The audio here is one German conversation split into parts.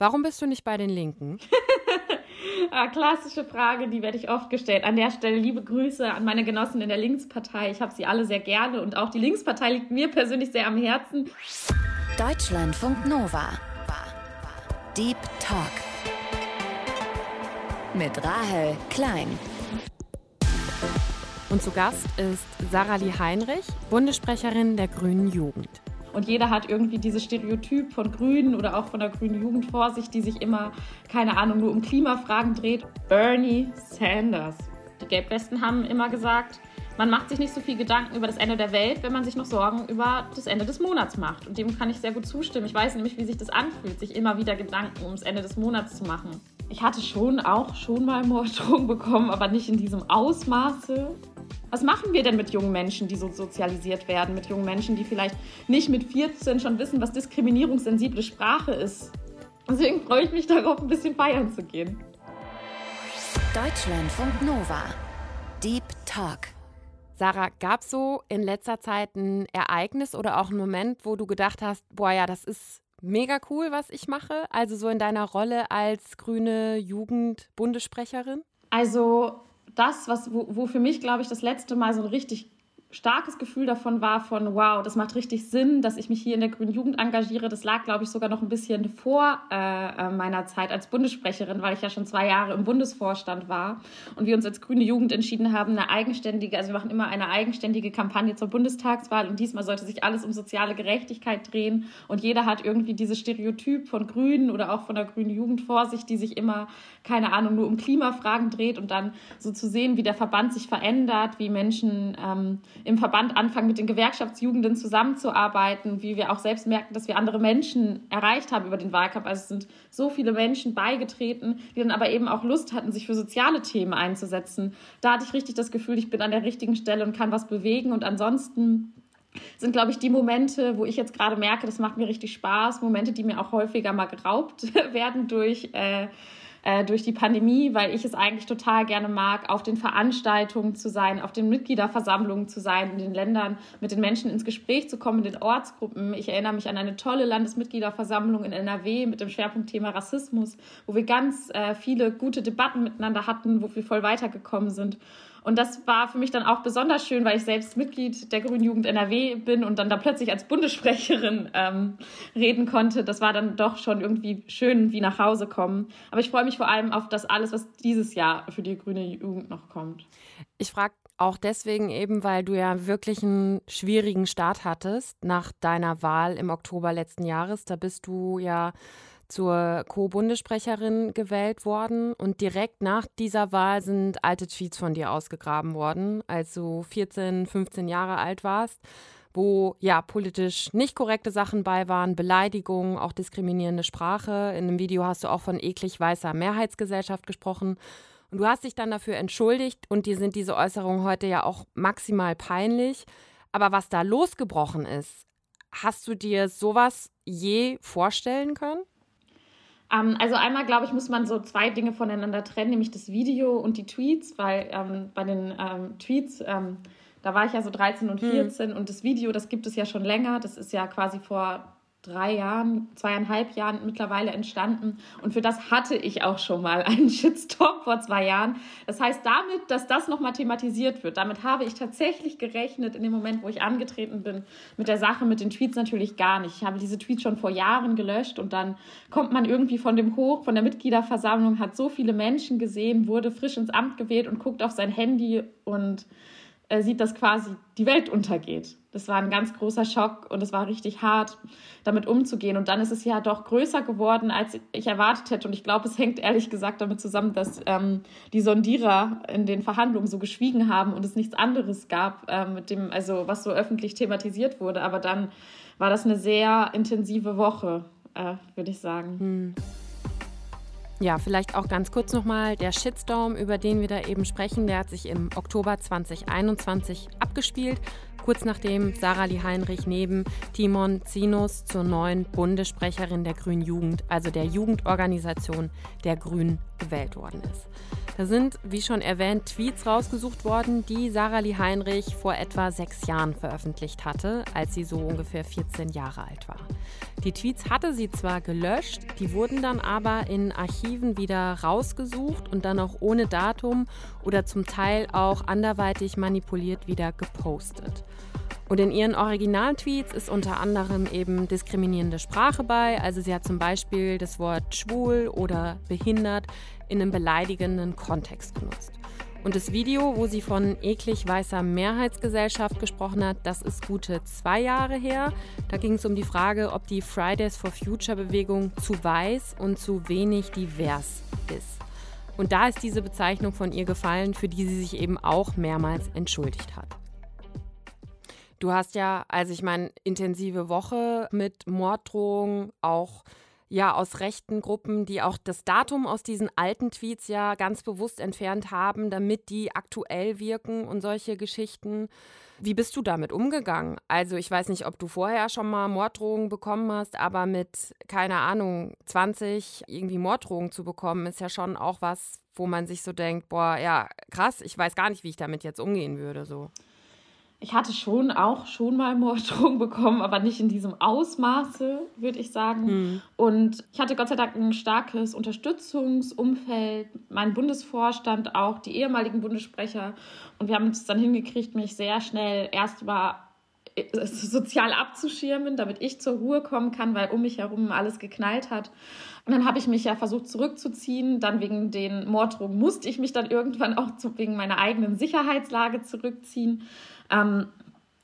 Warum bist du nicht bei den Linken? ah, klassische Frage, die werde ich oft gestellt. An der Stelle liebe Grüße an meine Genossen in der Linkspartei. Ich habe sie alle sehr gerne und auch die Linkspartei liegt mir persönlich sehr am Herzen. Deutschlandfunk Nova. Deep Talk. Mit Rahel Klein. Und zu Gast ist Sarah Lee Heinrich, Bundessprecherin der Grünen Jugend. Und jeder hat irgendwie dieses Stereotyp von Grünen oder auch von der grünen Jugend vor sich, die sich immer, keine Ahnung, nur um Klimafragen dreht. Bernie Sanders. Die Gelbwesten haben immer gesagt, man macht sich nicht so viel Gedanken über das Ende der Welt, wenn man sich noch Sorgen über das Ende des Monats macht. Und dem kann ich sehr gut zustimmen. Ich weiß nämlich, wie sich das anfühlt, sich immer wieder Gedanken ums Ende des Monats zu machen. Ich hatte schon auch schon mal Morddrohungen bekommen, aber nicht in diesem Ausmaße. Was machen wir denn mit jungen Menschen, die so sozialisiert werden? Mit jungen Menschen, die vielleicht nicht mit 14 schon wissen, was diskriminierungssensible Sprache ist? Deswegen freue ich mich darauf, ein bisschen feiern zu gehen. Deutschlandfunk Nova. Deep Talk. Sarah, gab es so in letzter Zeit ein Ereignis oder auch einen Moment, wo du gedacht hast, boah ja, das ist mega cool, was ich mache? Also so in deiner Rolle als grüne Jugendbundessprecherin? Also das, was, wo, wo für mich, glaube ich, das letzte Mal so ein richtig starkes Gefühl davon war von, wow, das macht richtig Sinn, dass ich mich hier in der Grünen Jugend engagiere. Das lag, glaube ich, sogar noch ein bisschen vor äh, äh, meiner Zeit als Bundessprecherin, weil ich ja schon zwei Jahre im Bundesvorstand war und wir uns als Grüne Jugend entschieden haben, eine eigenständige, also wir machen immer eine eigenständige Kampagne zur Bundestagswahl und diesmal sollte sich alles um soziale Gerechtigkeit drehen und jeder hat irgendwie dieses Stereotyp von Grünen oder auch von der Grünen Jugend vor sich, die sich immer, keine Ahnung, nur um Klimafragen dreht und dann so zu sehen, wie der Verband sich verändert, wie Menschen ähm, im Verband anfangen, mit den Gewerkschaftsjugenden zusammenzuarbeiten, wie wir auch selbst merken, dass wir andere Menschen erreicht haben über den Wahlkampf. Also es sind so viele Menschen beigetreten, die dann aber eben auch Lust hatten, sich für soziale Themen einzusetzen. Da hatte ich richtig das Gefühl, ich bin an der richtigen Stelle und kann was bewegen. Und ansonsten sind, glaube ich, die Momente, wo ich jetzt gerade merke, das macht mir richtig Spaß, Momente, die mir auch häufiger mal geraubt werden durch äh, äh, durch die Pandemie, weil ich es eigentlich total gerne mag, auf den Veranstaltungen zu sein, auf den Mitgliederversammlungen zu sein, in den Ländern mit den Menschen ins Gespräch zu kommen, in den Ortsgruppen. Ich erinnere mich an eine tolle Landesmitgliederversammlung in NRW mit dem Schwerpunktthema Rassismus, wo wir ganz äh, viele gute Debatten miteinander hatten, wo wir voll weitergekommen sind. Und das war für mich dann auch besonders schön, weil ich selbst Mitglied der Grünen Jugend NRW bin und dann da plötzlich als Bundessprecherin ähm, reden konnte. Das war dann doch schon irgendwie schön, wie nach Hause kommen. Aber ich freue mich vor allem auf das alles, was dieses Jahr für die Grüne Jugend noch kommt. Ich frage auch deswegen eben, weil du ja wirklich einen schwierigen Start hattest nach deiner Wahl im Oktober letzten Jahres. Da bist du ja zur Co-Bundessprecherin gewählt worden und direkt nach dieser Wahl sind alte Tweets von dir ausgegraben worden, als du 14, 15 Jahre alt warst, wo ja politisch nicht korrekte Sachen bei waren, Beleidigungen, auch diskriminierende Sprache. In einem Video hast du auch von eklig weißer Mehrheitsgesellschaft gesprochen. Und du hast dich dann dafür entschuldigt und dir sind diese Äußerungen heute ja auch maximal peinlich. Aber was da losgebrochen ist, hast du dir sowas je vorstellen können? Ähm, also einmal, glaube ich, muss man so zwei Dinge voneinander trennen, nämlich das Video und die Tweets, weil ähm, bei den ähm, Tweets, ähm, da war ich ja so 13 und 14 mhm. und das Video, das gibt es ja schon länger. Das ist ja quasi vor drei Jahren, zweieinhalb Jahren mittlerweile entstanden. Und für das hatte ich auch schon mal einen Shitstorm vor zwei Jahren. Das heißt, damit, dass das nochmal thematisiert wird, damit habe ich tatsächlich gerechnet in dem Moment, wo ich angetreten bin. Mit der Sache, mit den Tweets natürlich gar nicht. Ich habe diese Tweets schon vor Jahren gelöscht und dann kommt man irgendwie von dem Hoch, von der Mitgliederversammlung, hat so viele Menschen gesehen, wurde frisch ins Amt gewählt und guckt auf sein Handy und äh, sieht, dass quasi die Welt untergeht. Das war ein ganz großer Schock und es war richtig hart, damit umzugehen. Und dann ist es ja doch größer geworden, als ich erwartet hätte. Und ich glaube, es hängt ehrlich gesagt damit zusammen, dass ähm, die Sondierer in den Verhandlungen so geschwiegen haben und es nichts anderes gab, äh, mit dem, also was so öffentlich thematisiert wurde. Aber dann war das eine sehr intensive Woche, äh, würde ich sagen. Hm. Ja, vielleicht auch ganz kurz nochmal der Shitstorm, über den wir da eben sprechen, der hat sich im Oktober 2021 abgespielt. kurz nachdem Sarah Lee Heinrich neben Timon Zinus zur neuen Bundessprecherin der Grünen Jugend, also der Jugendorganisation der Grünen, gewählt worden ist. Da sind, wie schon erwähnt, Tweets rausgesucht worden, die Sarah Lee Heinrich vor etwa sechs Jahren veröffentlicht hatte, als sie so ungefähr 14 Jahre alt war. Die Tweets hatte sie zwar gelöscht, die wurden dann aber in Archiven wieder rausgesucht und dann auch ohne Datum oder zum Teil auch anderweitig manipuliert wieder gepostet. Und in ihren Originaltweets ist unter anderem eben diskriminierende Sprache bei. Also sie hat zum Beispiel das Wort schwul oder behindert in einem beleidigenden Kontext genutzt. Und das Video, wo sie von eklig weißer Mehrheitsgesellschaft gesprochen hat, das ist gute zwei Jahre her. Da ging es um die Frage, ob die Fridays for Future Bewegung zu weiß und zu wenig divers ist. Und da ist diese Bezeichnung von ihr gefallen, für die sie sich eben auch mehrmals entschuldigt hat. Du hast ja, also ich meine, intensive Woche mit Morddrohungen, auch ja aus rechten Gruppen, die auch das Datum aus diesen alten Tweets ja ganz bewusst entfernt haben, damit die aktuell wirken und solche Geschichten. Wie bist du damit umgegangen? Also ich weiß nicht, ob du vorher schon mal Morddrohungen bekommen hast, aber mit, keine Ahnung, 20 irgendwie Morddrohungen zu bekommen, ist ja schon auch was, wo man sich so denkt, boah, ja, krass, ich weiß gar nicht, wie ich damit jetzt umgehen würde. So ich hatte schon auch schon mal Morddrohungen bekommen, aber nicht in diesem Ausmaße, würde ich sagen. Mhm. Und ich hatte Gott sei Dank ein starkes Unterstützungsumfeld, mein Bundesvorstand auch, die ehemaligen Bundessprecher. Und wir haben es dann hingekriegt, mich sehr schnell erstmal äh, sozial abzuschirmen, damit ich zur Ruhe kommen kann, weil um mich herum alles geknallt hat. Und dann habe ich mich ja versucht zurückzuziehen. Dann wegen den Morddrohungen musste ich mich dann irgendwann auch wegen meiner eigenen Sicherheitslage zurückziehen. Ähm,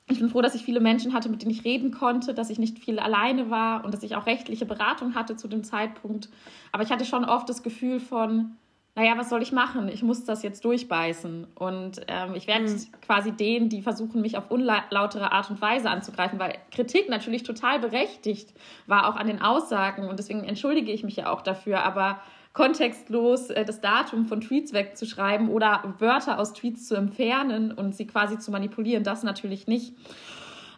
ich bin froh, dass ich viele Menschen hatte, mit denen ich reden konnte, dass ich nicht viel alleine war und dass ich auch rechtliche Beratung hatte zu dem Zeitpunkt. Aber ich hatte schon oft das Gefühl von, naja, was soll ich machen? Ich muss das jetzt durchbeißen. Und ähm, ich werde mhm. quasi denen, die versuchen, mich auf unlautere Art und Weise anzugreifen, weil Kritik natürlich total berechtigt war, auch an den Aussagen. Und deswegen entschuldige ich mich ja auch dafür. Aber kontextlos äh, das Datum von Tweets wegzuschreiben oder Wörter aus Tweets zu entfernen und sie quasi zu manipulieren, das natürlich nicht.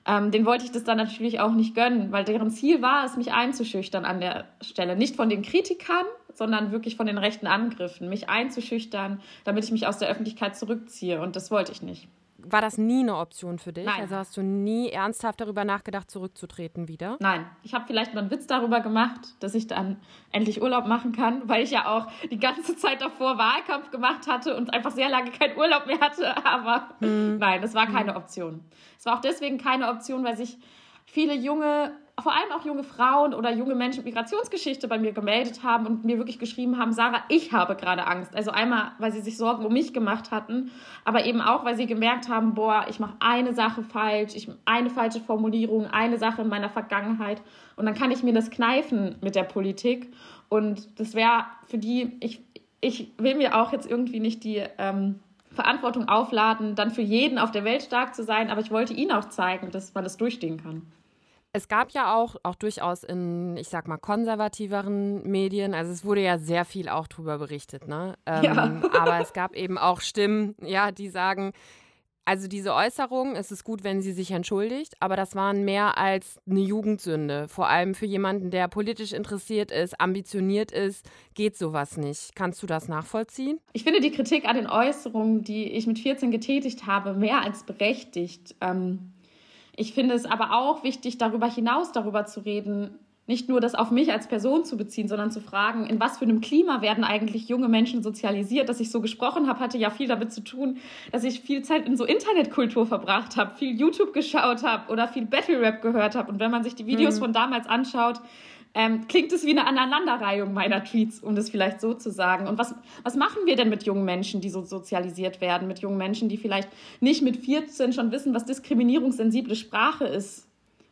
Ähm, den wollte ich das dann natürlich auch nicht gönnen, weil deren Ziel war es, mich einzuschüchtern an der Stelle. Nicht von den Kritikern, sondern wirklich von den rechten Angriffen, mich einzuschüchtern, damit ich mich aus der Öffentlichkeit zurückziehe. Und das wollte ich nicht war das nie eine Option für dich? Nein. Also hast du nie ernsthaft darüber nachgedacht, zurückzutreten wieder? Nein. Ich habe vielleicht mal einen Witz darüber gemacht, dass ich dann endlich Urlaub machen kann, weil ich ja auch die ganze Zeit davor Wahlkampf gemacht hatte und einfach sehr lange keinen Urlaub mehr hatte. Aber hm. nein, das war keine hm. Option. Es war auch deswegen keine Option, weil sich viele junge vor allem auch junge Frauen oder junge Menschen mit Migrationsgeschichte bei mir gemeldet haben und mir wirklich geschrieben haben, Sarah, ich habe gerade Angst. Also einmal, weil sie sich Sorgen um mich gemacht hatten, aber eben auch, weil sie gemerkt haben, boah, ich mache eine Sache falsch, ich eine falsche Formulierung, eine Sache in meiner Vergangenheit und dann kann ich mir das kneifen mit der Politik und das wäre für die, ich, ich will mir auch jetzt irgendwie nicht die ähm, Verantwortung aufladen, dann für jeden auf der Welt stark zu sein, aber ich wollte ihnen auch zeigen, dass man das durchstehen kann. Es gab ja auch, auch durchaus in, ich sag mal, konservativeren Medien, also es wurde ja sehr viel auch drüber berichtet, ne? Ähm, ja. aber es gab eben auch Stimmen, ja, die sagen, also diese Äußerung, es ist gut, wenn sie sich entschuldigt, aber das waren mehr als eine Jugendsünde. Vor allem für jemanden, der politisch interessiert ist, ambitioniert ist, geht sowas nicht. Kannst du das nachvollziehen? Ich finde die Kritik an den Äußerungen, die ich mit 14 getätigt habe, mehr als berechtigt. Ähm ich finde es aber auch wichtig, darüber hinaus darüber zu reden, nicht nur das auf mich als Person zu beziehen, sondern zu fragen, in was für einem Klima werden eigentlich junge Menschen sozialisiert. Dass ich so gesprochen habe, hatte ja viel damit zu tun, dass ich viel Zeit in so Internetkultur verbracht habe, viel YouTube geschaut habe oder viel Battle Rap gehört habe. Und wenn man sich die Videos mhm. von damals anschaut, ähm, klingt es wie eine Aneinanderreihung meiner Tweets, um das vielleicht so zu sagen. Und was, was machen wir denn mit jungen Menschen, die so sozialisiert werden, mit jungen Menschen, die vielleicht nicht mit 14 schon wissen, was diskriminierungssensible Sprache ist?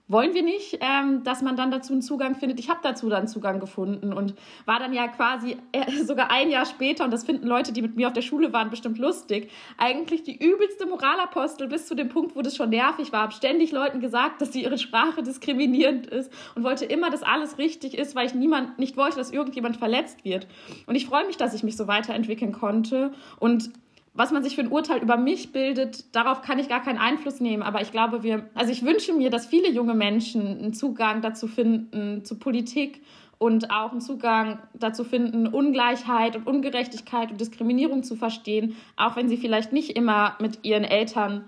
Wollen wir nicht, ähm, dass man dann dazu einen Zugang findet. Ich habe dazu dann Zugang gefunden und war dann ja quasi äh, sogar ein Jahr später, und das finden Leute, die mit mir auf der Schule waren, bestimmt lustig, eigentlich die übelste Moralapostel bis zu dem Punkt, wo das schon nervig war. Hab ständig Leuten gesagt, dass sie ihre Sprache diskriminierend ist und wollte immer, dass alles richtig ist, weil ich niemand nicht wollte, dass irgendjemand verletzt wird. Und ich freue mich, dass ich mich so weiterentwickeln konnte und was man sich für ein Urteil über mich bildet, darauf kann ich gar keinen Einfluss nehmen. Aber ich glaube, wir, also ich wünsche mir, dass viele junge Menschen einen Zugang dazu finden, zu Politik und auch einen Zugang dazu finden, Ungleichheit und Ungerechtigkeit und Diskriminierung zu verstehen, auch wenn sie vielleicht nicht immer mit ihren Eltern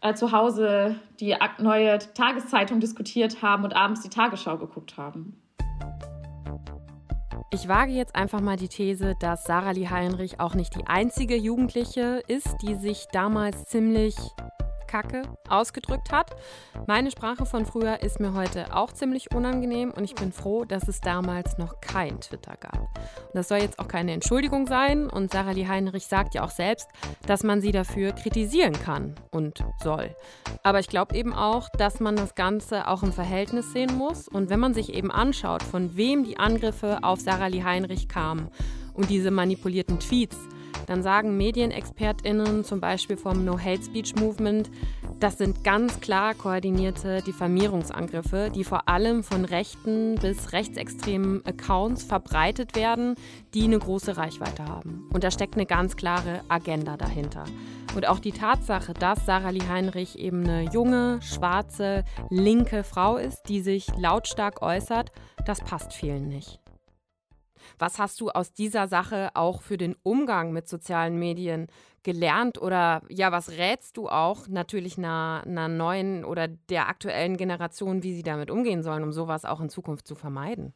äh, zu Hause die neue Tageszeitung diskutiert haben und abends die Tagesschau geguckt haben. Ich wage jetzt einfach mal die These, dass Sarah Lee Heinrich auch nicht die einzige Jugendliche ist, die sich damals ziemlich Kacke ausgedrückt hat. Meine Sprache von früher ist mir heute auch ziemlich unangenehm und ich bin froh, dass es damals noch kein Twitter gab. Und das soll jetzt auch keine Entschuldigung sein und Sarah Lee Heinrich sagt ja auch selbst, dass man sie dafür kritisieren kann und soll. Aber ich glaube eben auch, dass man das Ganze auch im Verhältnis sehen muss und wenn man sich eben anschaut, von wem die Angriffe auf Sarah Lee Heinrich kamen und diese manipulierten Tweets, dann sagen MedienexpertInnen zum Beispiel vom No Hate Speech Movement, das sind ganz klar koordinierte Diffamierungsangriffe, die vor allem von rechten bis rechtsextremen Accounts verbreitet werden, die eine große Reichweite haben. Und da steckt eine ganz klare Agenda dahinter. Und auch die Tatsache, dass Sarah Lee Heinrich eben eine junge, schwarze, linke Frau ist, die sich lautstark äußert, das passt vielen nicht. Was hast du aus dieser Sache auch für den Umgang mit sozialen Medien gelernt oder ja, was rätst du auch natürlich einer, einer neuen oder der aktuellen Generation, wie sie damit umgehen sollen, um sowas auch in Zukunft zu vermeiden?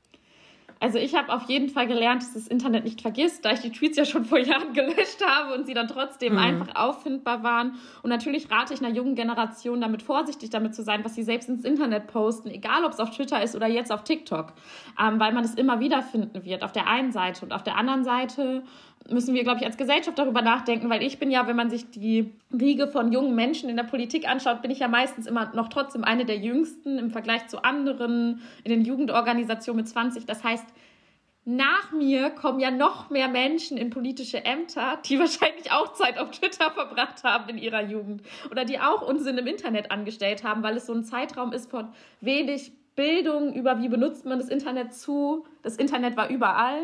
Also ich habe auf jeden Fall gelernt, dass das Internet nicht vergisst, da ich die Tweets ja schon vor Jahren gelöscht habe und sie dann trotzdem mhm. einfach auffindbar waren. Und natürlich rate ich einer jungen Generation damit vorsichtig damit zu sein, was sie selbst ins Internet posten, egal ob es auf Twitter ist oder jetzt auf TikTok, ähm, weil man es immer wieder finden wird, auf der einen Seite. Und auf der anderen Seite müssen wir, glaube ich, als Gesellschaft darüber nachdenken, weil ich bin ja, wenn man sich die Riege von jungen Menschen in der Politik anschaut, bin ich ja meistens immer noch trotzdem eine der jüngsten im Vergleich zu anderen in den Jugendorganisationen mit 20. Das heißt, nach mir kommen ja noch mehr Menschen in politische Ämter, die wahrscheinlich auch Zeit auf Twitter verbracht haben in ihrer Jugend oder die auch Unsinn im Internet angestellt haben, weil es so ein Zeitraum ist von wenig Bildung über, wie benutzt man das Internet zu. Das Internet war überall.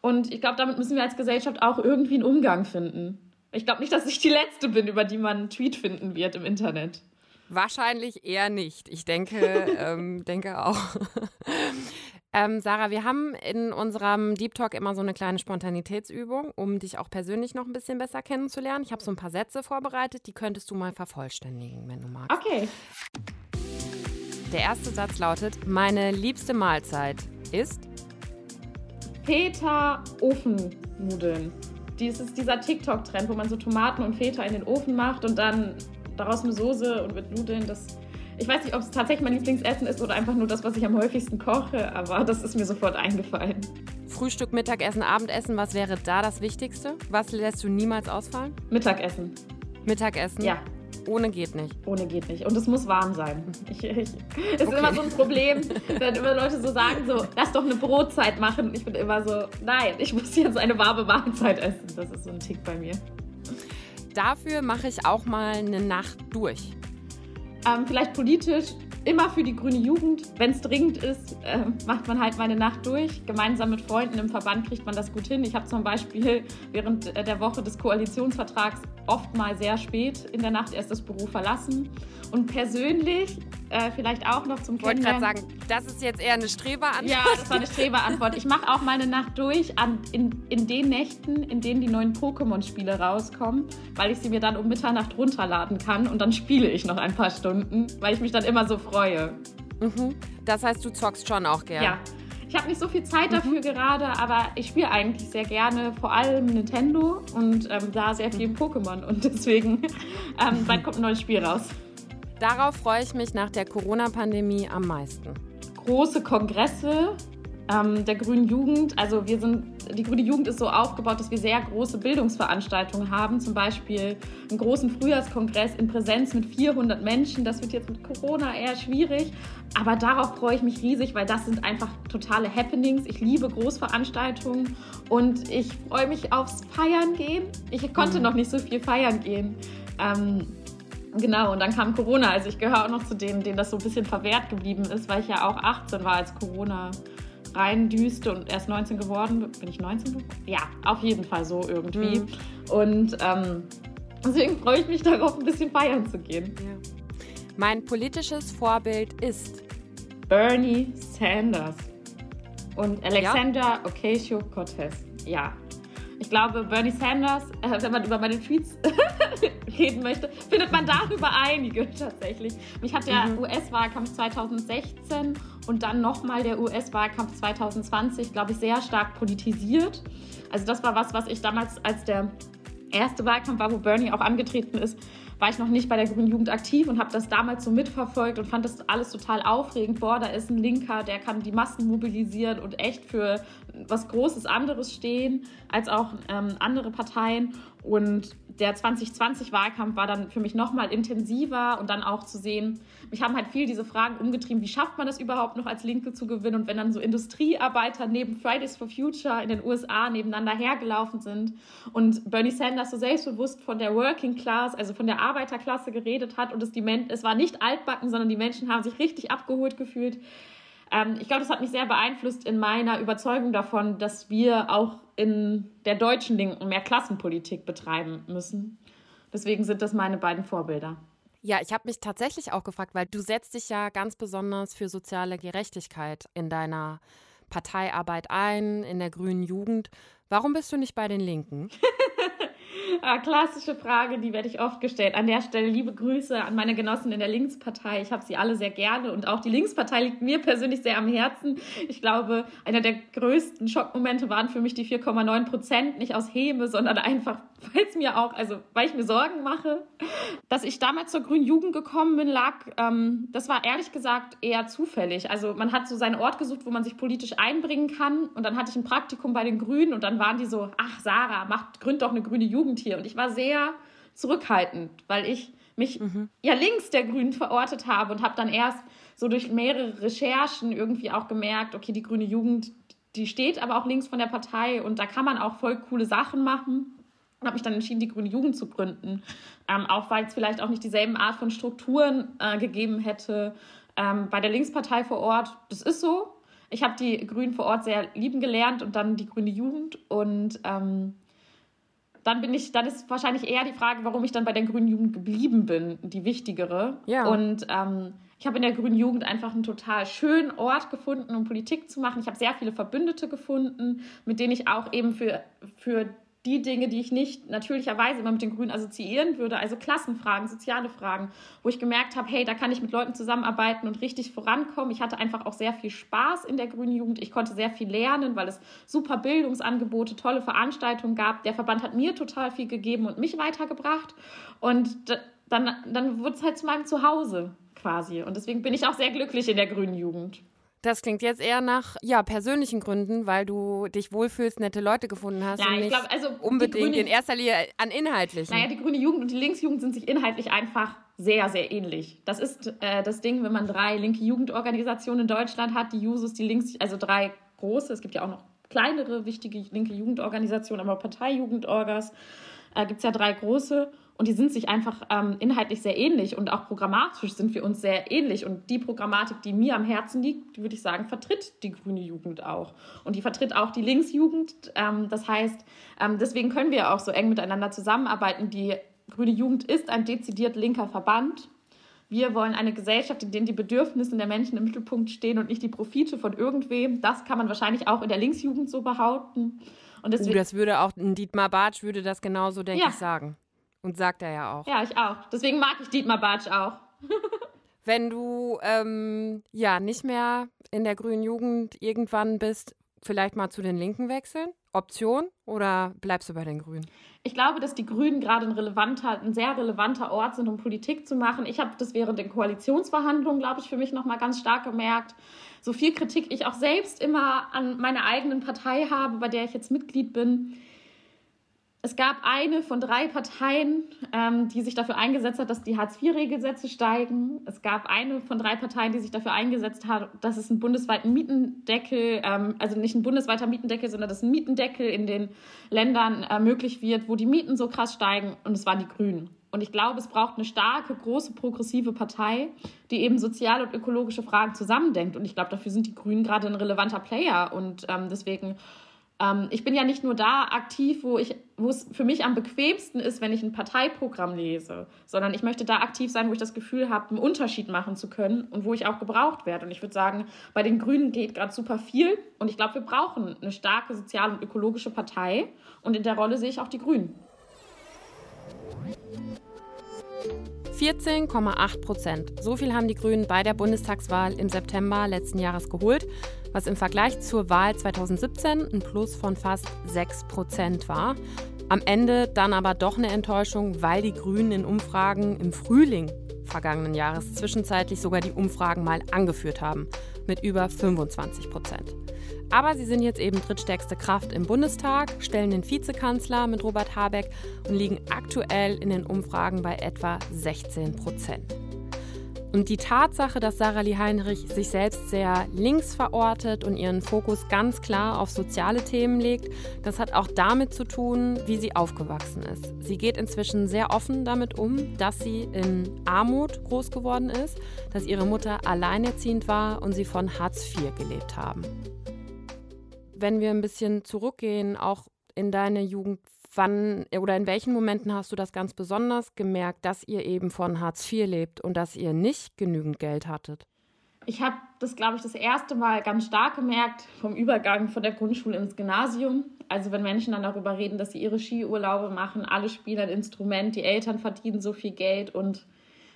Und ich glaube, damit müssen wir als Gesellschaft auch irgendwie einen Umgang finden. Ich glaube nicht, dass ich die Letzte bin, über die man einen Tweet finden wird im Internet. Wahrscheinlich eher nicht. Ich denke, ähm, denke auch. ähm, Sarah, wir haben in unserem Deep Talk immer so eine kleine Spontanitätsübung, um dich auch persönlich noch ein bisschen besser kennenzulernen. Ich habe so ein paar Sätze vorbereitet, die könntest du mal vervollständigen, wenn du magst. Okay. Der erste Satz lautet: Meine liebste Mahlzeit ist Feta-Ofennudeln. Dies ist dieser TikTok-Trend, wo man so Tomaten und Feta in den Ofen macht und dann daraus eine Soße und mit Nudeln. Das, ich weiß nicht, ob es tatsächlich mein Lieblingsessen ist oder einfach nur das, was ich am häufigsten koche, aber das ist mir sofort eingefallen. Frühstück, Mittagessen, Abendessen, was wäre da das Wichtigste? Was lässt du niemals ausfallen? Mittagessen. Mittagessen? Ja. Ohne geht nicht. Ohne geht nicht. Und es muss warm sein. Ich, ich, ist okay. immer so ein Problem, wenn immer Leute so sagen, so, lass doch eine Brotzeit machen. Ich bin immer so, nein, ich muss jetzt eine warme Mahlzeit essen. Das ist so ein Tick bei mir. Dafür mache ich auch mal eine Nacht durch. Ähm, vielleicht politisch immer für die grüne Jugend. Wenn es dringend ist, äh, macht man halt meine Nacht durch. Gemeinsam mit Freunden im Verband kriegt man das gut hin. Ich habe zum Beispiel während äh, der Woche des Koalitionsvertrags oft mal sehr spät in der Nacht erst das Büro verlassen. Und persönlich äh, vielleicht auch noch zum Ich wollte gerade sagen, das ist jetzt eher eine Streberantwort. Ja, das war eine Streberantwort. Ich mache auch meine Nacht durch an, in, in den Nächten, in denen die neuen Pokémon-Spiele rauskommen, weil ich sie mir dann um Mitternacht runterladen kann und dann spiele ich noch ein paar Stunden, weil ich mich dann immer so freue. Mhm. Das heißt, du zockst schon auch gerne. Ja. Ich habe nicht so viel Zeit dafür mhm. gerade, aber ich spiele eigentlich sehr gerne, vor allem Nintendo und ähm, da sehr viel Pokémon und deswegen ähm, bald kommt ein neues Spiel raus. Darauf freue ich mich nach der Corona-Pandemie am meisten. Große Kongresse ähm, der Grünen Jugend. Also wir sind, die Grüne Jugend ist so aufgebaut, dass wir sehr große Bildungsveranstaltungen haben. Zum Beispiel einen großen Frühjahrskongress in Präsenz mit 400 Menschen. Das wird jetzt mit Corona eher schwierig. Aber darauf freue ich mich riesig, weil das sind einfach totale Happenings. Ich liebe Großveranstaltungen und ich freue mich aufs Feiern gehen. Ich konnte mhm. noch nicht so viel feiern gehen. Ähm, Genau, und dann kam Corona. Also ich gehöre auch noch zu denen, denen das so ein bisschen verwehrt geblieben ist, weil ich ja auch 18 war, als Corona reindüste und erst 19 geworden. Bin ich 19 geworden? Ja, auf jeden Fall so irgendwie. Mhm. Und ähm, Deswegen freue ich mich darauf, ein bisschen feiern zu gehen. Ja. Mein politisches Vorbild ist Bernie Sanders und Alexandra ja? Ocasio-Cortez. Ja, ich glaube, Bernie Sanders, äh, wenn man über meine Tweets reden möchte, findet man darüber einige tatsächlich. Mich hat der mhm. US-Wahlkampf 2016 und dann nochmal der US-Wahlkampf 2020, glaube ich, sehr stark politisiert. Also das war was, was ich damals als der erste Wahlkampf war, wo Bernie auch angetreten ist, war ich noch nicht bei der Grünen Jugend aktiv und habe das damals so mitverfolgt und fand das alles total aufregend. Boah, da ist ein Linker, der kann die Massen mobilisieren und echt für was Großes anderes stehen als auch ähm, andere Parteien. Und der 2020-Wahlkampf war dann für mich nochmal intensiver und dann auch zu sehen, mich haben halt viel diese Fragen umgetrieben, wie schafft man das überhaupt noch als Linke zu gewinnen? Und wenn dann so Industriearbeiter neben Fridays for Future in den USA nebeneinander hergelaufen sind und Bernie Sanders so selbstbewusst von der Working Class, also von der Arbeiterklasse geredet hat und es, die Men es war nicht altbacken, sondern die Menschen haben sich richtig abgeholt gefühlt. Ähm, ich glaube, das hat mich sehr beeinflusst in meiner Überzeugung davon, dass wir auch in der deutschen Linken mehr Klassenpolitik betreiben müssen. Deswegen sind das meine beiden Vorbilder. Ja, ich habe mich tatsächlich auch gefragt, weil du setzt dich ja ganz besonders für soziale Gerechtigkeit in deiner Parteiarbeit ein, in der grünen Jugend. Warum bist du nicht bei den Linken? Ah, klassische Frage, die werde ich oft gestellt. An der Stelle liebe Grüße an meine Genossen in der Linkspartei. Ich habe sie alle sehr gerne und auch die Linkspartei liegt mir persönlich sehr am Herzen. Ich glaube, einer der größten Schockmomente waren für mich die 4,9 Prozent, nicht aus Häme, sondern einfach, weil es mir auch, also weil ich mir Sorgen mache. Dass ich damals zur Grünen Jugend gekommen bin, lag, ähm, das war ehrlich gesagt eher zufällig. Also man hat so seinen Ort gesucht, wo man sich politisch einbringen kann und dann hatte ich ein Praktikum bei den Grünen und dann waren die so, ach Sarah, macht, gründ doch eine grüne Jugend hier. Und ich war sehr zurückhaltend, weil ich mich mhm. ja links der Grünen verortet habe und habe dann erst so durch mehrere Recherchen irgendwie auch gemerkt, okay, die grüne Jugend, die steht aber auch links von der Partei und da kann man auch voll coole Sachen machen. Und habe mich dann entschieden, die grüne Jugend zu gründen. Ähm, auch weil es vielleicht auch nicht dieselben Art von Strukturen äh, gegeben hätte ähm, bei der Linkspartei vor Ort. Das ist so. Ich habe die Grünen vor Ort sehr lieben gelernt und dann die grüne Jugend. Und ähm, dann bin ich, dann ist wahrscheinlich eher die Frage, warum ich dann bei der Grünen Jugend geblieben bin, die wichtigere. Ja. Und ähm, ich habe in der Grünen Jugend einfach einen total schönen Ort gefunden, um Politik zu machen. Ich habe sehr viele Verbündete gefunden, mit denen ich auch eben für, für die Dinge, die ich nicht natürlicherweise immer mit den Grünen assoziieren würde, also Klassenfragen, soziale Fragen, wo ich gemerkt habe, hey, da kann ich mit Leuten zusammenarbeiten und richtig vorankommen. Ich hatte einfach auch sehr viel Spaß in der Grünen Jugend. Ich konnte sehr viel lernen, weil es super Bildungsangebote, tolle Veranstaltungen gab. Der Verband hat mir total viel gegeben und mich weitergebracht. Und dann, dann wurde es halt zu meinem Zuhause quasi. Und deswegen bin ich auch sehr glücklich in der Grünen Jugend. Das klingt jetzt eher nach ja, persönlichen Gründen, weil du dich wohlfühlst, nette Leute gefunden hast. Ja, und nicht glaub, also unbedingt grüne, in erster Linie an inhaltlichen. Naja, die grüne Jugend und die Linksjugend sind sich inhaltlich einfach sehr, sehr ähnlich. Das ist äh, das Ding, wenn man drei linke Jugendorganisationen in Deutschland hat, die Jusos, die Links, also drei große, es gibt ja auch noch kleinere, wichtige linke Jugendorganisationen, aber Parteijugendorgas äh, gibt es ja drei große. Und die sind sich einfach ähm, inhaltlich sehr ähnlich und auch programmatisch sind wir uns sehr ähnlich. Und die Programmatik, die mir am Herzen liegt, würde ich sagen, vertritt die grüne Jugend auch. Und die vertritt auch die Linksjugend. Ähm, das heißt, ähm, deswegen können wir auch so eng miteinander zusammenarbeiten. Die grüne Jugend ist ein dezidiert linker Verband. Wir wollen eine Gesellschaft, in der die Bedürfnisse der Menschen im Mittelpunkt stehen und nicht die Profite von irgendwem. Das kann man wahrscheinlich auch in der Linksjugend so behaupten. Und deswegen, uh, das würde auch Dietmar Bartsch würde das genauso, denke ja. ich, sagen. Und sagt er ja auch. Ja, ich auch. Deswegen mag ich Dietmar Bartsch auch. Wenn du ähm, ja nicht mehr in der grünen Jugend irgendwann bist, vielleicht mal zu den Linken wechseln? Option oder bleibst du bei den Grünen? Ich glaube, dass die Grünen gerade ein relevanter, ein sehr relevanter Ort sind, um Politik zu machen. Ich habe das während den Koalitionsverhandlungen, glaube ich, für mich nochmal ganz stark gemerkt. So viel Kritik ich auch selbst immer an meiner eigenen Partei habe, bei der ich jetzt Mitglied bin es gab eine von drei Parteien, ähm, die sich dafür eingesetzt hat, dass die Hartz-IV-Regelsätze steigen. Es gab eine von drei Parteien, die sich dafür eingesetzt hat, dass es einen bundesweiten Mietendeckel, ähm, also nicht ein bundesweiter Mietendeckel, sondern dass ein Mietendeckel in den Ländern äh, möglich wird, wo die Mieten so krass steigen. Und es waren die Grünen. Und ich glaube, es braucht eine starke, große, progressive Partei, die eben soziale und ökologische Fragen zusammendenkt. Und ich glaube, dafür sind die Grünen gerade ein relevanter Player. Und ähm, deswegen ähm, ich bin ja nicht nur da aktiv, wo ich, wo es für mich am bequemsten ist, wenn ich ein Parteiprogramm lese, sondern ich möchte da aktiv sein, wo ich das Gefühl habe, einen Unterschied machen zu können und wo ich auch gebraucht werde. Und ich würde sagen, bei den Grünen geht gerade super viel und ich glaube, wir brauchen eine starke soziale und ökologische Partei und in der Rolle sehe ich auch die Grünen. 14,8 Prozent. So viel haben die Grünen bei der Bundestagswahl im September letzten Jahres geholt, was im Vergleich zur Wahl 2017 ein Plus von fast 6 Prozent war. Am Ende dann aber doch eine Enttäuschung, weil die Grünen in Umfragen im Frühling vergangenen Jahres zwischenzeitlich sogar die Umfragen mal angeführt haben, mit über 25 Prozent. Aber sie sind jetzt eben drittstärkste Kraft im Bundestag, stellen den Vizekanzler mit Robert Habeck und liegen aktuell in den Umfragen bei etwa 16 Prozent. Und die Tatsache, dass Sarah Lee Heinrich sich selbst sehr links verortet und ihren Fokus ganz klar auf soziale Themen legt, das hat auch damit zu tun, wie sie aufgewachsen ist. Sie geht inzwischen sehr offen damit um, dass sie in Armut groß geworden ist, dass ihre Mutter alleinerziehend war und sie von Hartz IV gelebt haben wenn wir ein bisschen zurückgehen, auch in deine Jugend, wann oder in welchen Momenten hast du das ganz besonders gemerkt, dass ihr eben von Hartz IV lebt und dass ihr nicht genügend Geld hattet? Ich habe das, glaube ich, das erste Mal ganz stark gemerkt vom Übergang von der Grundschule ins Gymnasium. Also wenn Menschen dann darüber reden, dass sie ihre Skiurlaube machen, alle spielen ein Instrument, die Eltern verdienen so viel Geld und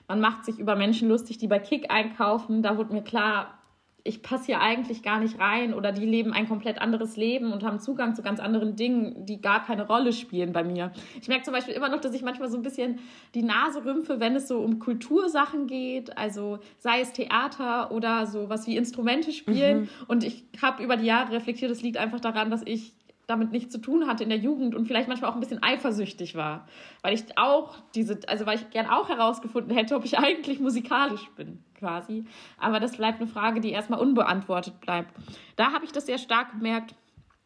man macht sich über Menschen lustig, die bei Kick einkaufen. Da wurde mir klar, ich passe hier eigentlich gar nicht rein oder die leben ein komplett anderes Leben und haben Zugang zu ganz anderen Dingen, die gar keine Rolle spielen bei mir. Ich merke zum Beispiel immer noch, dass ich manchmal so ein bisschen die Nase rümpfe, wenn es so um Kultursachen geht, also sei es Theater oder so was wie Instrumente spielen. Mhm. Und ich habe über die Jahre reflektiert, es liegt einfach daran, dass ich damit nichts zu tun hatte in der Jugend und vielleicht manchmal auch ein bisschen eifersüchtig war, weil ich auch diese, also weil ich gern auch herausgefunden hätte, ob ich eigentlich musikalisch bin, quasi. Aber das bleibt eine Frage, die erstmal unbeantwortet bleibt. Da habe ich das sehr stark gemerkt.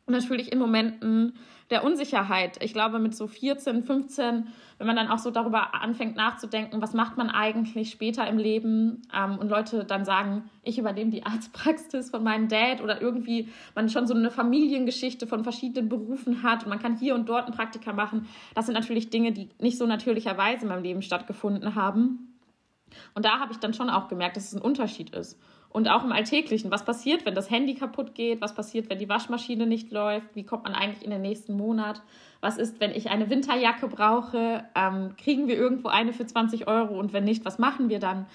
Und natürlich in Momenten, der Unsicherheit. Ich glaube, mit so 14, 15, wenn man dann auch so darüber anfängt nachzudenken, was macht man eigentlich später im Leben ähm, und Leute dann sagen, ich übernehme die Arztpraxis von meinem Dad oder irgendwie man schon so eine Familiengeschichte von verschiedenen Berufen hat und man kann hier und dort ein Praktika machen. Das sind natürlich Dinge, die nicht so natürlicherweise in meinem Leben stattgefunden haben. Und da habe ich dann schon auch gemerkt, dass es ein Unterschied ist. Und auch im Alltäglichen. Was passiert, wenn das Handy kaputt geht? Was passiert, wenn die Waschmaschine nicht läuft? Wie kommt man eigentlich in den nächsten Monat? Was ist, wenn ich eine Winterjacke brauche? Ähm, kriegen wir irgendwo eine für 20 Euro? Und wenn nicht, was machen wir dann?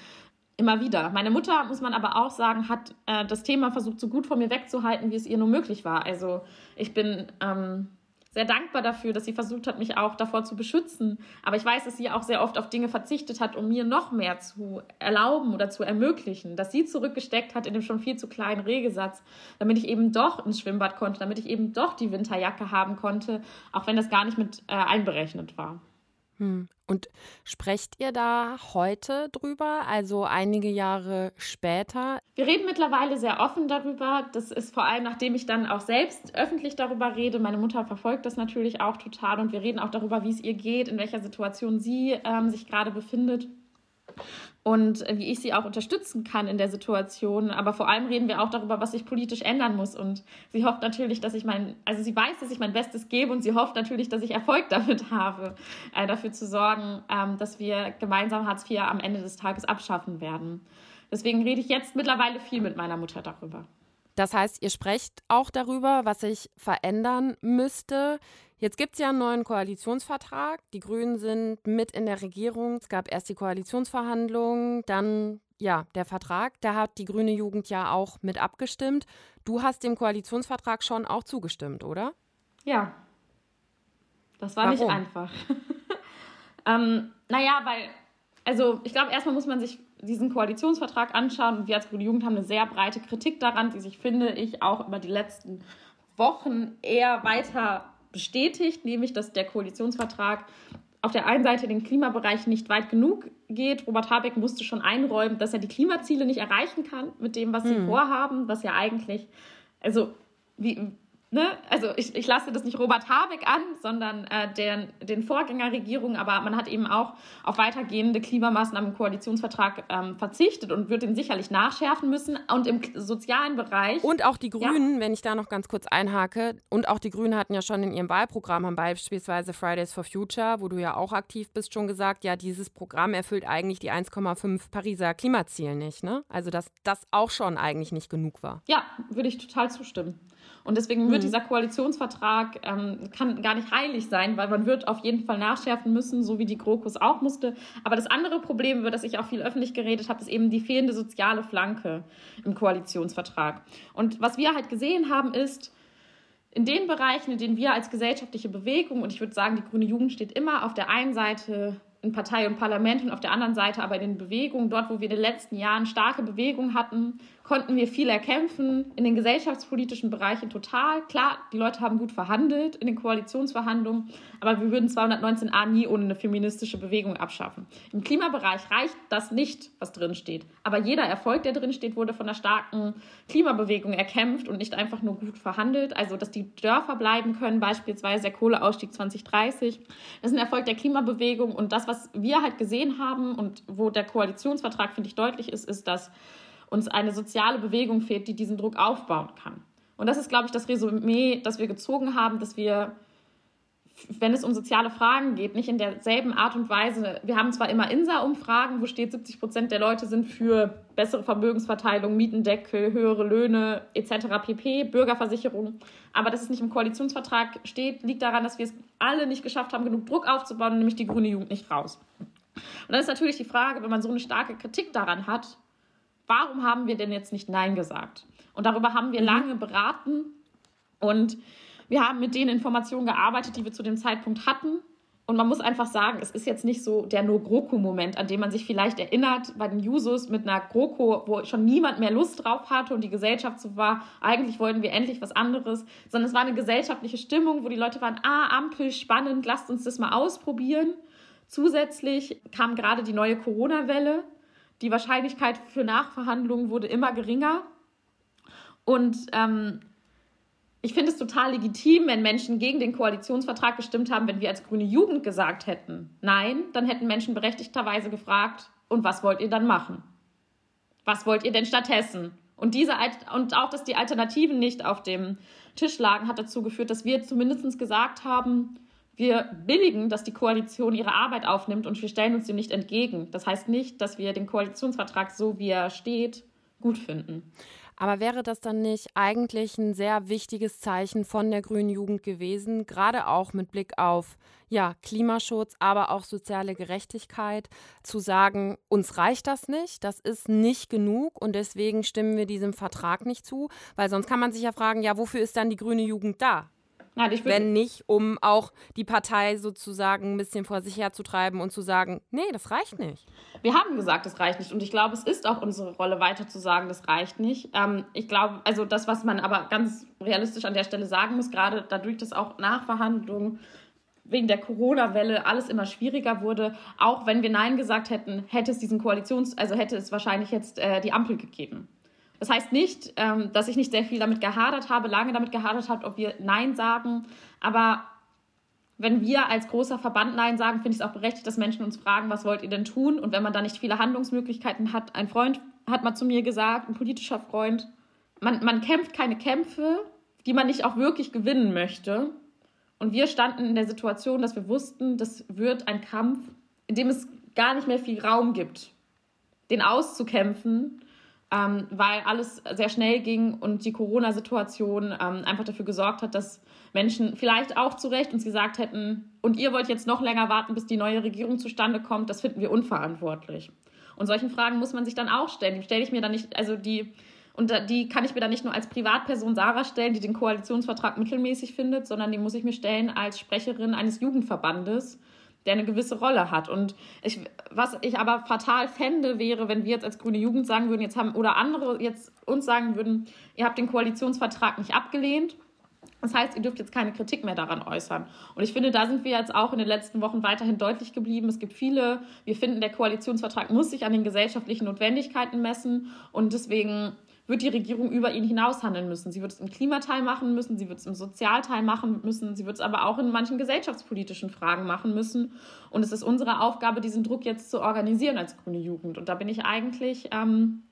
Immer wieder. Meine Mutter, muss man aber auch sagen, hat äh, das Thema versucht, so gut von mir wegzuhalten, wie es ihr nur möglich war. Also ich bin ähm, sehr dankbar dafür, dass sie versucht hat, mich auch davor zu beschützen. Aber ich weiß, dass sie auch sehr oft auf Dinge verzichtet hat, um mir noch mehr zu erlauben oder zu ermöglichen. Dass sie zurückgesteckt hat in dem schon viel zu kleinen Regesatz, damit ich eben doch ins Schwimmbad konnte, damit ich eben doch die Winterjacke haben konnte, auch wenn das gar nicht mit äh, einberechnet war. Hm. Und sprecht ihr da heute drüber, also einige Jahre später? Wir reden mittlerweile sehr offen darüber. Das ist vor allem, nachdem ich dann auch selbst öffentlich darüber rede. Meine Mutter verfolgt das natürlich auch total und wir reden auch darüber, wie es ihr geht, in welcher Situation sie ähm, sich gerade befindet und wie ich sie auch unterstützen kann in der Situation. Aber vor allem reden wir auch darüber, was sich politisch ändern muss. Und sie hofft natürlich, dass ich mein, also sie weiß, dass ich mein Bestes gebe und sie hofft natürlich, dass ich Erfolg damit habe, äh, dafür zu sorgen, ähm, dass wir gemeinsam Hartz IV am Ende des Tages abschaffen werden. Deswegen rede ich jetzt mittlerweile viel mit meiner Mutter darüber. Das heißt, ihr sprecht auch darüber, was sich verändern müsste. Jetzt gibt es ja einen neuen Koalitionsvertrag. Die Grünen sind mit in der Regierung. Es gab erst die Koalitionsverhandlungen, dann ja, der Vertrag. Da hat die grüne Jugend ja auch mit abgestimmt. Du hast dem Koalitionsvertrag schon auch zugestimmt, oder? Ja. Das war Warum? nicht einfach. ähm, naja, weil, also ich glaube, erstmal muss man sich diesen Koalitionsvertrag anschauen und wir als Grüne Jugend haben eine sehr breite Kritik daran, die sich, finde ich, auch über die letzten Wochen eher weiter bestätigt, nämlich dass der Koalitionsvertrag auf der einen Seite den Klimabereich nicht weit genug geht. Robert Habeck musste schon einräumen, dass er die Klimaziele nicht erreichen kann mit dem, was sie hm. vorhaben, was ja eigentlich, also wie, ne, also ich, ich lasse das nicht Robert Habeck an, sondern äh, den, den Vorgängerregierungen, aber man hat eben auch auf weitergehende Klimamaßnahmen im Koalitionsvertrag ähm, verzichtet und wird den sicherlich nachschärfen müssen. Und im sozialen Bereich. Und auch die Grünen, ja. wenn ich da noch ganz kurz einhake, und auch die Grünen hatten ja schon in ihrem Wahlprogramm, haben beispielsweise Fridays for Future, wo du ja auch aktiv bist, schon gesagt, ja, dieses Programm erfüllt eigentlich die 1,5 Pariser Klimaziele nicht. Ne? Also dass das auch schon eigentlich nicht genug war. Ja, würde ich total zustimmen. Und deswegen wird mhm. dieser Koalitionsvertrag ähm, kann gar nicht heilig sein, weil man wird auf jeden Fall nachschärfen müssen, so wie die GroKos auch musste. Aber das andere Problem, über das ich auch viel öffentlich geredet habe, ist eben die fehlende soziale Flanke im Koalitionsvertrag. Und was wir halt gesehen haben, ist, in den Bereichen, in denen wir als gesellschaftliche Bewegung, und ich würde sagen, die grüne Jugend steht immer auf der einen Seite in Partei und Parlament und auf der anderen Seite aber in den Bewegungen, dort, wo wir in den letzten Jahren starke Bewegungen hatten, konnten wir viel erkämpfen. In den gesellschaftspolitischen Bereichen total. Klar, die Leute haben gut verhandelt in den Koalitionsverhandlungen, aber wir würden 219a nie ohne eine feministische Bewegung abschaffen. Im Klimabereich reicht das nicht, was drinsteht. Aber jeder Erfolg, der drinsteht, wurde von einer starken Klimabewegung erkämpft und nicht einfach nur gut verhandelt. Also, dass die Dörfer bleiben können, beispielsweise der Kohleausstieg 2030. Das ist ein Erfolg der Klimabewegung und das, was wir halt gesehen haben und wo der Koalitionsvertrag, finde ich, deutlich ist, ist, dass uns eine soziale Bewegung fehlt, die diesen Druck aufbauen kann. Und das ist, glaube ich, das Resümee, das wir gezogen haben, dass wir, wenn es um soziale Fragen geht, nicht in derselben Art und Weise, wir haben zwar immer INSA-Umfragen, wo steht, 70 Prozent der Leute sind für bessere Vermögensverteilung, Mietendeckel, höhere Löhne etc. pp, Bürgerversicherung, aber dass es nicht im Koalitionsvertrag steht, liegt daran, dass wir es alle nicht geschafft haben, genug Druck aufzubauen, nämlich die grüne Jugend nicht raus. Und dann ist natürlich die Frage, wenn man so eine starke Kritik daran hat, warum haben wir denn jetzt nicht Nein gesagt? Und darüber haben wir mhm. lange beraten und wir haben mit den Informationen gearbeitet, die wir zu dem Zeitpunkt hatten. Und man muss einfach sagen, es ist jetzt nicht so der No-GroKo-Moment, an dem man sich vielleicht erinnert bei den Jusos mit einer GroKo, wo schon niemand mehr Lust drauf hatte und die Gesellschaft so war, eigentlich wollten wir endlich was anderes, sondern es war eine gesellschaftliche Stimmung, wo die Leute waren, ah, Ampel, spannend, lasst uns das mal ausprobieren. Zusätzlich kam gerade die neue Corona-Welle die Wahrscheinlichkeit für Nachverhandlungen wurde immer geringer. Und ähm, ich finde es total legitim, wenn Menschen gegen den Koalitionsvertrag gestimmt haben, wenn wir als grüne Jugend gesagt hätten, nein, dann hätten Menschen berechtigterweise gefragt, und was wollt ihr dann machen? Was wollt ihr denn stattdessen? Und, diese, und auch, dass die Alternativen nicht auf dem Tisch lagen, hat dazu geführt, dass wir zumindest gesagt haben, wir billigen, dass die Koalition ihre Arbeit aufnimmt und wir stellen uns dem nicht entgegen. Das heißt nicht, dass wir den Koalitionsvertrag so wie er steht gut finden. Aber wäre das dann nicht eigentlich ein sehr wichtiges Zeichen von der grünen Jugend gewesen, gerade auch mit Blick auf ja, Klimaschutz, aber auch soziale Gerechtigkeit, zu sagen, uns reicht das nicht, das ist nicht genug und deswegen stimmen wir diesem Vertrag nicht zu, weil sonst kann man sich ja fragen, ja, wofür ist dann die grüne Jugend da? Nein, Wenn nicht, um auch die Partei sozusagen ein bisschen vor sich herzutreiben und zu sagen, nee, das reicht nicht. Wir haben gesagt, das reicht nicht. Und ich glaube, es ist auch unsere Rolle, weiter zu sagen, das reicht nicht. Ähm, ich glaube, also das, was man aber ganz realistisch an der Stelle sagen muss, gerade dadurch, dass auch Nachverhandlungen wegen der Corona-Welle alles immer schwieriger wurde, auch wenn wir Nein gesagt hätten, hätte es diesen Koalitions-, also hätte es wahrscheinlich jetzt äh, die Ampel gegeben. Das heißt nicht, ähm, dass ich nicht sehr viel damit gehadert habe, lange damit gehadert habe, ob wir Nein sagen. Aber wenn wir als großer Verband Nein sagen, finde ich es auch berechtigt, dass Menschen uns fragen, was wollt ihr denn tun? Und wenn man da nicht viele Handlungsmöglichkeiten hat, ein Freund hat mal zu mir gesagt, ein politischer Freund, man, man kämpft keine Kämpfe, die man nicht auch wirklich gewinnen möchte. Und wir standen in der Situation, dass wir wussten, das wird ein Kampf, in dem es gar nicht mehr viel Raum gibt, den auszukämpfen ähm, weil alles sehr schnell ging und die Corona-Situation ähm, einfach dafür gesorgt hat, dass Menschen vielleicht auch zu Recht uns gesagt hätten, und ihr wollt jetzt noch länger warten, bis die neue Regierung zustande kommt, das finden wir unverantwortlich. Und solchen Fragen muss man sich dann auch stellen. Die stelle ich mir dann nicht, also die, und die kann ich mir dann nicht nur als Privatperson Sarah stellen, die den Koalitionsvertrag mittelmäßig findet, sondern die muss ich mir stellen als Sprecherin eines Jugendverbandes, der eine gewisse Rolle hat. Und ich, was ich aber fatal fände, wäre, wenn wir jetzt als grüne Jugend sagen würden, jetzt haben, oder andere jetzt uns sagen würden, ihr habt den Koalitionsvertrag nicht abgelehnt. Das heißt, ihr dürft jetzt keine Kritik mehr daran äußern. Und ich finde, da sind wir jetzt auch in den letzten Wochen weiterhin deutlich geblieben. Es gibt viele, wir finden, der Koalitionsvertrag muss sich an den gesellschaftlichen Notwendigkeiten messen. Und deswegen wird die Regierung über ihn hinaus handeln müssen. Sie wird es im Klimateil machen müssen, sie wird es im Sozialteil machen müssen, sie wird es aber auch in manchen gesellschaftspolitischen Fragen machen müssen. Und es ist unsere Aufgabe, diesen Druck jetzt zu organisieren als grüne Jugend. Und da bin ich eigentlich ähm,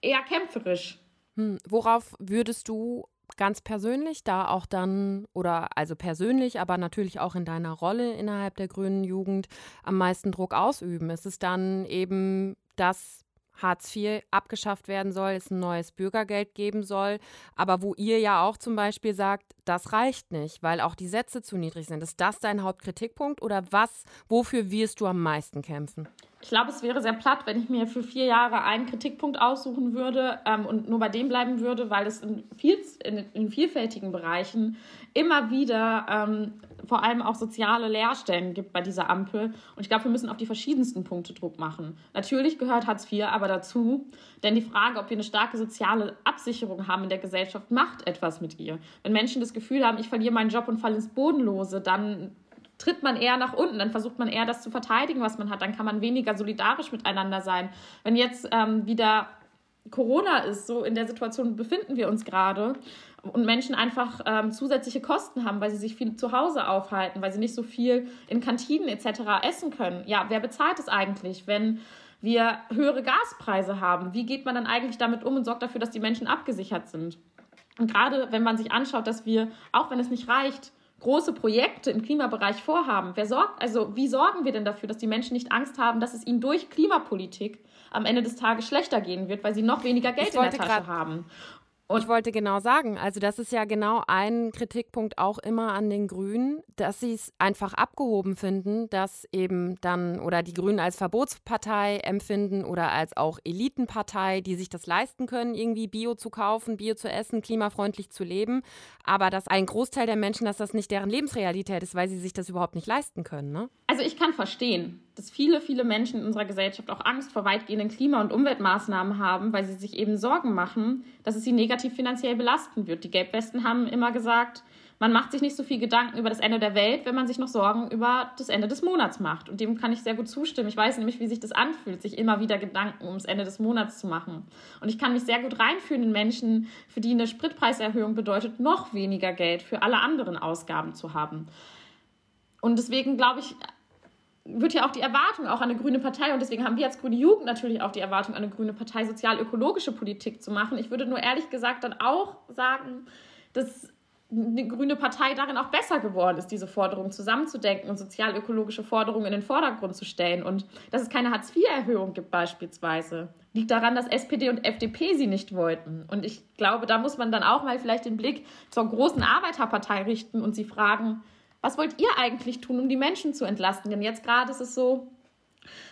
eher kämpferisch. Hm, worauf würdest du ganz persönlich da auch dann, oder also persönlich, aber natürlich auch in deiner Rolle innerhalb der grünen Jugend am meisten Druck ausüben? Ist es dann eben das Hartz IV abgeschafft werden soll, es ein neues Bürgergeld geben soll, aber wo ihr ja auch zum Beispiel sagt, das reicht nicht, weil auch die Sätze zu niedrig sind. Ist das dein Hauptkritikpunkt oder was, wofür wirst du am meisten kämpfen? Ich glaube, es wäre sehr platt, wenn ich mir für vier Jahre einen Kritikpunkt aussuchen würde ähm, und nur bei dem bleiben würde, weil es in, viel, in, in vielfältigen Bereichen immer wieder ähm, vor allem auch soziale Leerstellen gibt bei dieser Ampel. Und ich glaube, wir müssen auf die verschiedensten Punkte Druck machen. Natürlich gehört Hartz IV aber dazu, denn die Frage, ob wir eine starke soziale Absicherung haben in der Gesellschaft, macht etwas mit ihr. Wenn Menschen das Gefühl haben, ich verliere meinen Job und falle ins Bodenlose, dann tritt man eher nach unten, dann versucht man eher das zu verteidigen, was man hat, dann kann man weniger solidarisch miteinander sein. Wenn jetzt ähm, wieder Corona ist, so in der Situation befinden wir uns gerade und Menschen einfach ähm, zusätzliche Kosten haben, weil sie sich viel zu Hause aufhalten, weil sie nicht so viel in Kantinen etc. essen können. Ja, wer bezahlt es eigentlich, wenn wir höhere Gaspreise haben? Wie geht man dann eigentlich damit um und sorgt dafür, dass die Menschen abgesichert sind? Und gerade wenn man sich anschaut, dass wir, auch wenn es nicht reicht, große Projekte im Klimabereich vorhaben, wer sorgt, also wie sorgen wir denn dafür, dass die Menschen nicht Angst haben, dass es ihnen durch Klimapolitik am Ende des Tages schlechter gehen wird, weil sie noch weniger Geld in der Tasche haben? Und ich wollte genau sagen, also das ist ja genau ein Kritikpunkt auch immer an den Grünen, dass sie es einfach abgehoben finden, dass eben dann oder die Grünen als Verbotspartei empfinden oder als auch Elitenpartei, die sich das leisten können, irgendwie Bio zu kaufen, Bio zu essen, klimafreundlich zu leben, aber dass ein Großteil der Menschen, dass das nicht deren Lebensrealität ist, weil sie sich das überhaupt nicht leisten können. Ne? Also ich kann verstehen, dass viele, viele Menschen in unserer Gesellschaft auch Angst vor weitgehenden Klima- und Umweltmaßnahmen haben, weil sie sich eben Sorgen machen, dass es sie negativ finanziell belasten wird. Die Gelbwesten haben immer gesagt, man macht sich nicht so viel Gedanken über das Ende der Welt, wenn man sich noch Sorgen über das Ende des Monats macht. Und dem kann ich sehr gut zustimmen. Ich weiß nämlich, wie sich das anfühlt, sich immer wieder Gedanken ums Ende des Monats zu machen. Und ich kann mich sehr gut reinfühlen in Menschen, für die eine Spritpreiserhöhung bedeutet, noch weniger Geld für alle anderen Ausgaben zu haben. Und deswegen glaube ich, wird ja auch die Erwartung auch an eine grüne Partei und deswegen haben wir als grüne Jugend natürlich auch die Erwartung an eine grüne Partei sozial-ökologische Politik zu machen. Ich würde nur ehrlich gesagt dann auch sagen, dass eine grüne Partei darin auch besser geworden ist, diese Forderungen zusammenzudenken und sozial-ökologische Forderungen in den Vordergrund zu stellen. Und dass es keine Hartz-IV-Erhöhung gibt beispielsweise, liegt daran, dass SPD und FDP sie nicht wollten. Und ich glaube, da muss man dann auch mal vielleicht den Blick zur großen Arbeiterpartei richten und sie fragen, was wollt ihr eigentlich tun, um die Menschen zu entlasten? Denn jetzt gerade ist es so,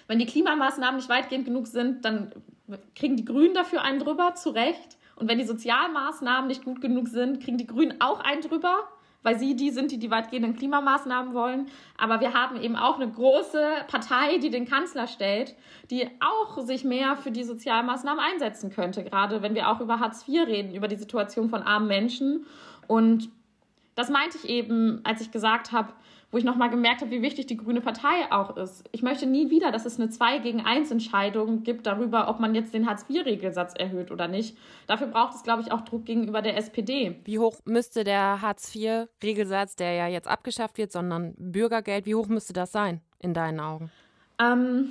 wenn die Klimamaßnahmen nicht weitgehend genug sind, dann kriegen die Grünen dafür einen drüber, zu Recht. Und wenn die Sozialmaßnahmen nicht gut genug sind, kriegen die Grünen auch einen drüber, weil sie die sind, die die weitgehenden Klimamaßnahmen wollen. Aber wir haben eben auch eine große Partei, die den Kanzler stellt, die auch sich mehr für die Sozialmaßnahmen einsetzen könnte. Gerade wenn wir auch über Hartz IV reden, über die Situation von armen Menschen. Und das meinte ich eben, als ich gesagt habe, wo ich nochmal gemerkt habe, wie wichtig die Grüne Partei auch ist. Ich möchte nie wieder, dass es eine 2 gegen 1 Entscheidung gibt darüber, ob man jetzt den Hartz-IV-Regelsatz erhöht oder nicht. Dafür braucht es, glaube ich, auch Druck gegenüber der SPD. Wie hoch müsste der Hartz-IV-Regelsatz, der ja jetzt abgeschafft wird, sondern Bürgergeld, wie hoch müsste das sein in deinen Augen? Ähm,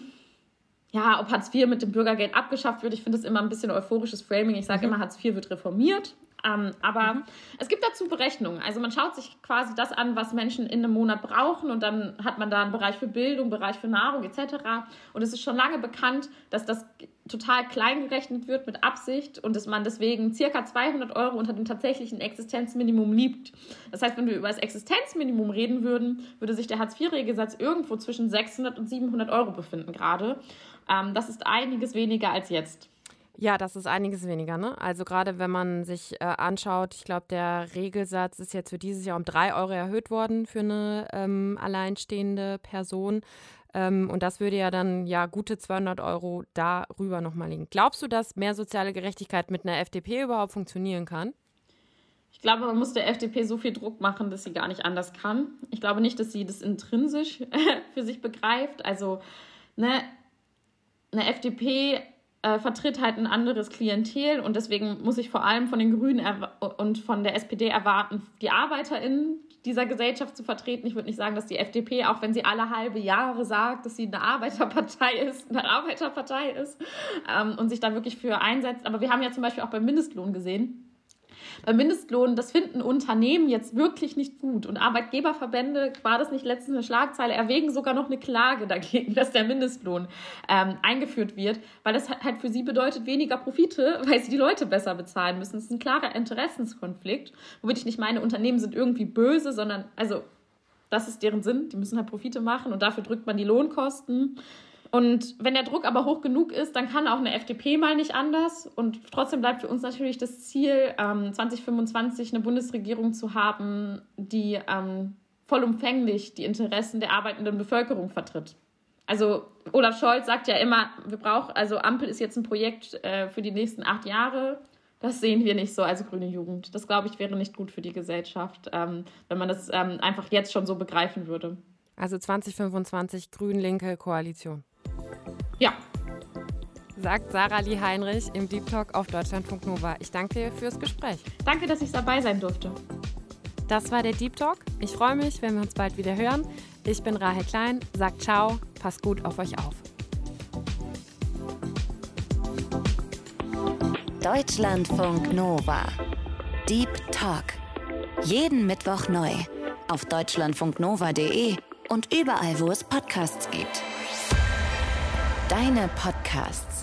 ja, ob Hartz IV mit dem Bürgergeld abgeschafft wird, ich finde das immer ein bisschen euphorisches Framing. Ich sage mhm. immer, Hartz IV wird reformiert. Ähm, aber mhm. es gibt dazu Berechnungen. Also man schaut sich quasi das an, was Menschen in einem Monat brauchen und dann hat man da einen Bereich für Bildung, Bereich für Nahrung etc. Und es ist schon lange bekannt, dass das total klein gerechnet wird mit Absicht und dass man deswegen circa 200 Euro unter dem tatsächlichen Existenzminimum liebt. Das heißt, wenn wir über das Existenzminimum reden würden, würde sich der Hartz-IV-Regelsatz irgendwo zwischen 600 und 700 Euro befinden gerade. Ähm, das ist einiges weniger als jetzt. Ja, das ist einiges weniger, ne? Also gerade wenn man sich äh, anschaut, ich glaube, der Regelsatz ist jetzt für dieses Jahr um drei Euro erhöht worden für eine ähm, alleinstehende Person. Ähm, und das würde ja dann ja gute 200 Euro darüber nochmal liegen. Glaubst du, dass mehr soziale Gerechtigkeit mit einer FDP überhaupt funktionieren kann? Ich glaube, man muss der FDP so viel Druck machen, dass sie gar nicht anders kann. Ich glaube nicht, dass sie das intrinsisch für sich begreift. Also, ne, eine FDP äh, vertritt halt ein anderes Klientel und deswegen muss ich vor allem von den Grünen und von der SPD erwarten, die ArbeiterInnen dieser Gesellschaft zu vertreten. Ich würde nicht sagen, dass die FDP, auch wenn sie alle halbe Jahre sagt, dass sie eine Arbeiterpartei ist, eine Arbeiterpartei ist ähm, und sich da wirklich für einsetzt. Aber wir haben ja zum Beispiel auch beim Mindestlohn gesehen, beim Mindestlohn, das finden Unternehmen jetzt wirklich nicht gut. Und Arbeitgeberverbände, war das nicht letztens eine Schlagzeile, erwägen sogar noch eine Klage dagegen, dass der Mindestlohn ähm, eingeführt wird, weil das halt für sie bedeutet weniger Profite, weil sie die Leute besser bezahlen müssen. Das ist ein klarer Interessenskonflikt, womit ich nicht meine, Unternehmen sind irgendwie böse, sondern also das ist deren Sinn. Die müssen halt Profite machen und dafür drückt man die Lohnkosten. Und wenn der Druck aber hoch genug ist, dann kann auch eine FDP mal nicht anders. Und trotzdem bleibt für uns natürlich das Ziel, ähm, 2025 eine Bundesregierung zu haben, die ähm, vollumfänglich die Interessen der arbeitenden Bevölkerung vertritt. Also Olaf Scholz sagt ja immer, wir brauchen, also Ampel ist jetzt ein Projekt äh, für die nächsten acht Jahre. Das sehen wir nicht so als grüne Jugend. Das, glaube ich, wäre nicht gut für die Gesellschaft, ähm, wenn man das ähm, einfach jetzt schon so begreifen würde. Also 2025 grün-linke Koalition. Ja. Sagt Sarah Lee Heinrich im Deep Talk auf Deutschlandfunk Nova. Ich danke dir fürs Gespräch. Danke, dass ich dabei sein durfte. Das war der Deep Talk. Ich freue mich, wenn wir uns bald wieder hören. Ich bin Rahel Klein. Sagt ciao, passt gut auf euch auf. Deutschlandfunk Nova. Deep Talk. Jeden Mittwoch neu. Auf deutschlandfunknova.de und überall, wo es Podcasts gibt. Deine Podcasts.